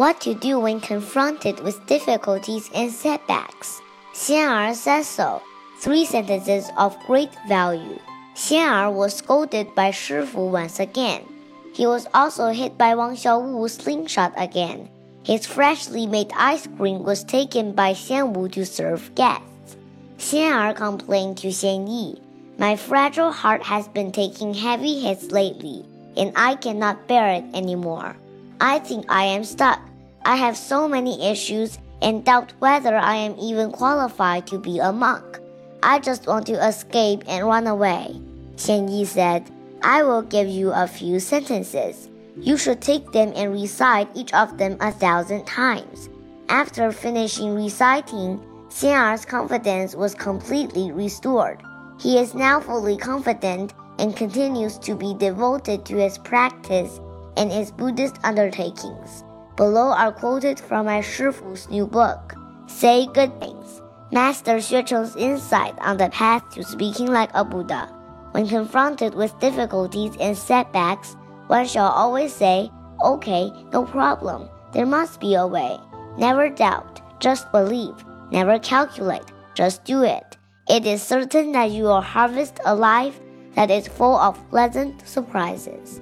What to do when confronted with difficulties and setbacks. Xian'er says so. Three sentences of great value. Xian'er was scolded by Shifu once again. He was also hit by Wang Xiaowu's slingshot again. His freshly made ice cream was taken by Xian Wu to serve guests. Xian'er complained to Xian Yi, My fragile heart has been taking heavy hits lately, and I cannot bear it anymore. I think I am stuck. I have so many issues and doubt whether I am even qualified to be a monk. I just want to escape and run away. Xian Yi said, I will give you a few sentences. You should take them and recite each of them a thousand times. After finishing reciting, Xian'er's confidence was completely restored. He is now fully confident and continues to be devoted to his practice and his Buddhist undertakings. Below are quoted from my Shifu's new book, Say Good Things, Master Xuecheng's insight on the path to speaking like a Buddha. When confronted with difficulties and setbacks, one shall always say, Okay, no problem. There must be a way. Never doubt, just believe. Never calculate, just do it. It is certain that you will harvest a life that is full of pleasant surprises.